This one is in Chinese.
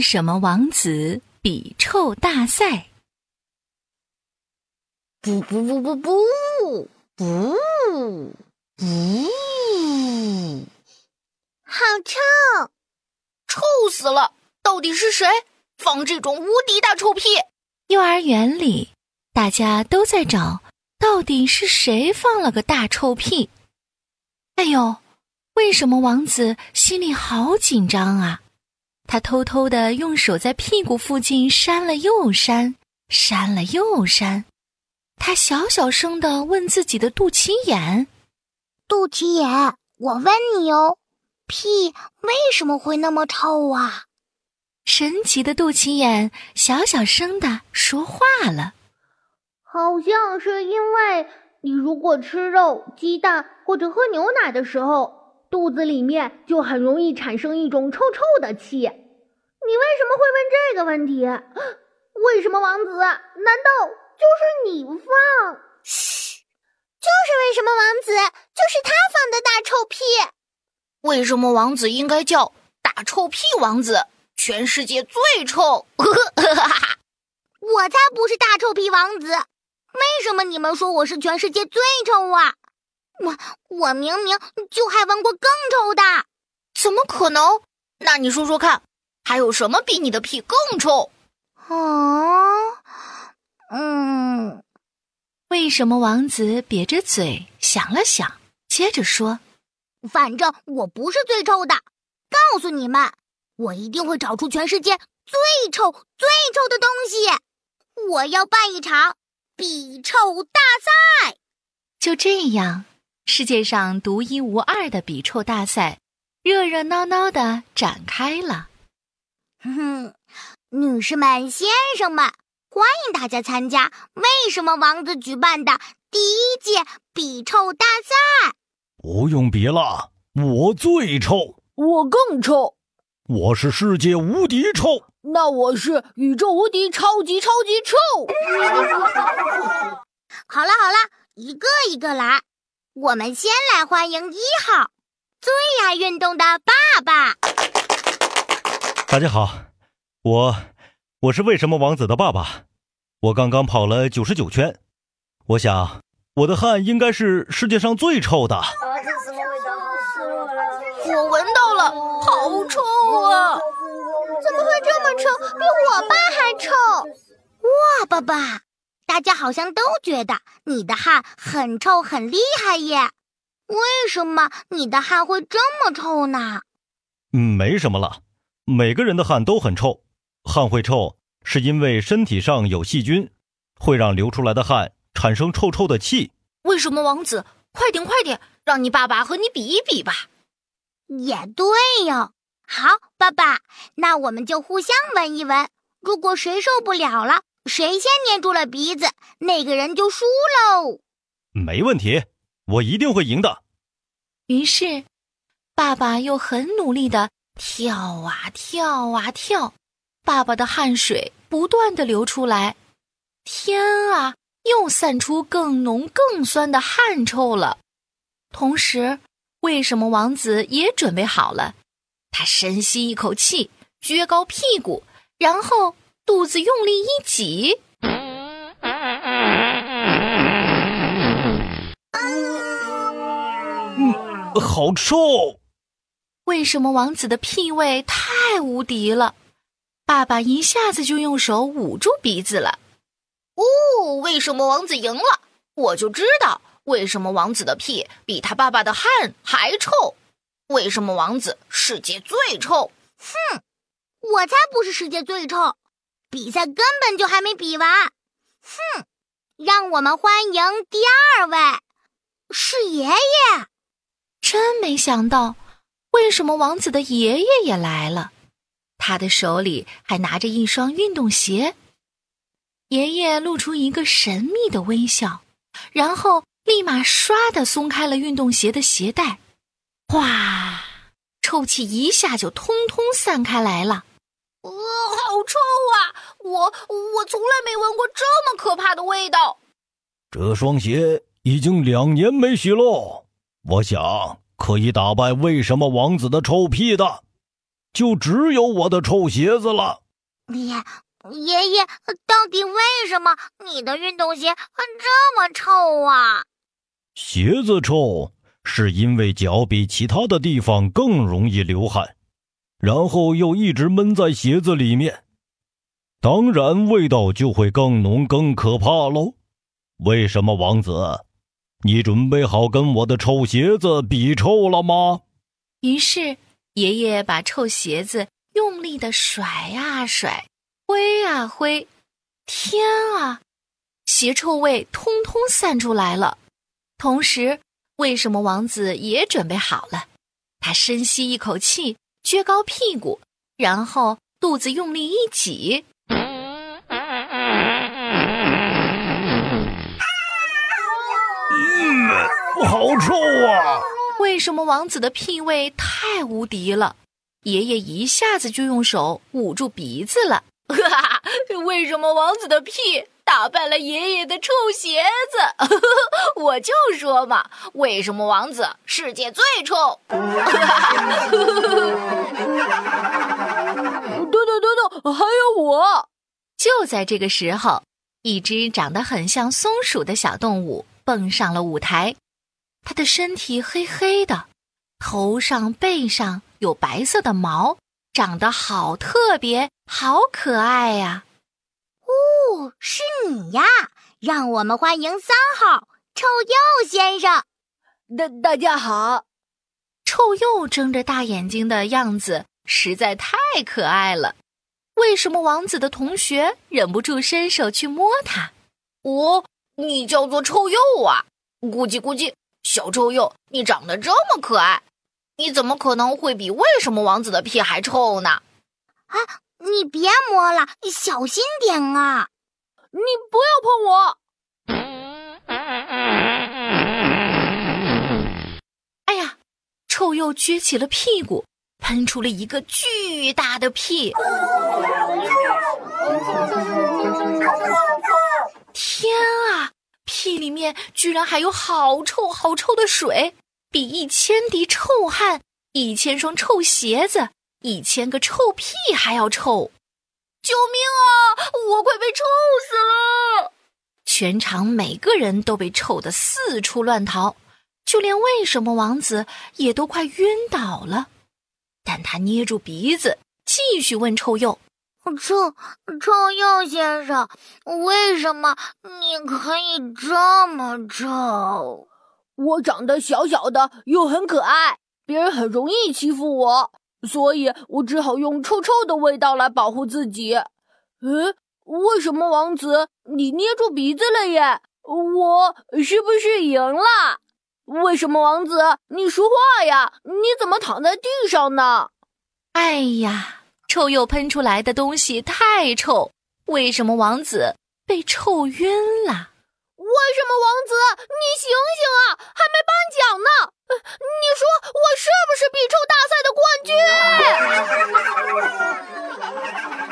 为什么王子比臭大赛？不不不不不不不，好臭！臭死了！到底是谁放这种无敌大臭屁？幼儿园里，大家都在找，到底是谁放了个大臭屁？哎呦，为什么王子心里好紧张啊？他偷偷的用手在屁股附近扇了又扇，扇了又扇。他小小声的问自己的肚脐眼：“肚脐眼，我问你哦，屁为什么会那么臭啊？”神奇的肚脐眼小小声的说话了：“好像是因为你如果吃肉、鸡蛋或者喝牛奶的时候，肚子里面就很容易产生一种臭臭的气。”你为什么会问这个问题？为什么王子？难道就是你放？嘘，就是为什么王子就是他放的大臭屁？为什么王子应该叫大臭屁王子？全世界最臭！呵呵呵呵哈哈我才不是大臭屁王子！为什么你们说我是全世界最臭啊？我我明明就还闻过更臭的！怎么可能？那你说说看。还有什么比你的屁更臭？啊，嗯，为什么王子瘪着嘴想了想，接着说：“反正我不是最臭的，告诉你们，我一定会找出全世界最臭、最臭的东西。我要办一场比臭大赛。”就这样，世界上独一无二的比臭大赛热热闹闹的展开了。哼，女士们、先生们，欢迎大家参加为什么王子举办的第一届比臭大赛。不用比了，我最臭，我更臭，我是世界无敌臭，那我是宇宙无敌超级超级臭。好了好了，一个一个来，我们先来欢迎一号，最爱运动的爸爸。大家好，我我是为什么王子的爸爸。我刚刚跑了九十九圈，我想我的汗应该是世界上最臭的。我闻到了，好臭啊！怎么会这么臭？比我爸还臭！哇，爸爸，大家好像都觉得你的汗很臭，很厉害耶。为什么你的汗会这么臭呢？嗯，没什么了。每个人的汗都很臭，汗会臭是因为身体上有细菌，会让流出来的汗产生臭臭的气。为什么王子？快点快点，让你爸爸和你比一比吧。也对哟。好，爸爸，那我们就互相闻一闻。如果谁受不了了，谁先捏住了鼻子，那个人就输喽。没问题，我一定会赢的。于是，爸爸又很努力的。跳啊跳啊跳，爸爸的汗水不断的流出来，天啊，又散出更浓更酸的汗臭了。同时，为什么王子也准备好了？他深吸一口气，撅高屁股，然后肚子用力一挤，嗯，好臭。为什么王子的屁味太无敌了？爸爸一下子就用手捂住鼻子了。哦，为什么王子赢了？我就知道为什么王子的屁比他爸爸的汗还臭。为什么王子世界最臭？哼，我才不是世界最臭，比赛根本就还没比完。哼，让我们欢迎第二位，是爷爷。真没想到。为什么王子的爷爷也来了？他的手里还拿着一双运动鞋。爷爷露出一个神秘的微笑，然后立马唰的松开了运动鞋的鞋带，哗，臭气一下就通通散开来了。呃，好臭啊！我我从来没闻过这么可怕的味道。这双鞋已经两年没洗喽，我想。可以打败为什么王子的臭屁的？就只有我的臭鞋子了。爷爷爷，到底为什么你的运动鞋这么臭啊？鞋子臭是因为脚比其他的地方更容易流汗，然后又一直闷在鞋子里面，当然味道就会更浓、更可怕喽。为什么，王子？你准备好跟我的臭鞋子比臭了吗？于是爷爷把臭鞋子用力的甩啊甩，挥啊挥，天啊，鞋臭味通通散出来了。同时，为什么王子也准备好了？他深吸一口气，撅高屁股，然后肚子用力一挤。嗯，好臭啊！为什么王子的屁味太无敌了？爷爷一下子就用手捂住鼻子了。为什么王子的屁打败了爷爷的臭鞋子？我就说嘛，为什么王子世界最臭？等等等等，还有我！就在这个时候，一只长得很像松鼠的小动物蹦上了舞台。他的身体黑黑的，头上背上有白色的毛，长得好特别，好可爱呀！哦，是你呀！让我们欢迎三号臭鼬先生。大大家好，臭鼬睁着大眼睛的样子实在太可爱了。为什么王子的同学忍不住伸手去摸它？哦，你叫做臭鼬啊！咕叽咕叽。小臭鼬，你长得这么可爱，你怎么可能会比为什么王子的屁还臭呢？啊，你别摸了，你小心点啊！你不要碰我！哎呀，臭鼬撅起了屁股，喷出了一个巨大的屁！天啊！屁里面居然还有好臭好臭的水，比一千滴臭汗、一千双臭鞋子、一千个臭屁还要臭！救命啊！我快被臭死了！全场每个人都被臭得四处乱逃，就连为什么王子也都快晕倒了。但他捏住鼻子，继续问臭鼬。臭臭鼬先生，为什么你可以这么臭？我长得小小的又很可爱，别人很容易欺负我，所以我只好用臭臭的味道来保护自己。嗯，为什么王子你捏住鼻子了耶？我是不是赢了？为什么王子你说话呀？你怎么躺在地上呢？哎呀！臭鼬喷出来的东西太臭为什么王子被臭晕了？为什么王子？你醒醒啊还没颁奖呢。你说我是不是比臭大赛的冠军？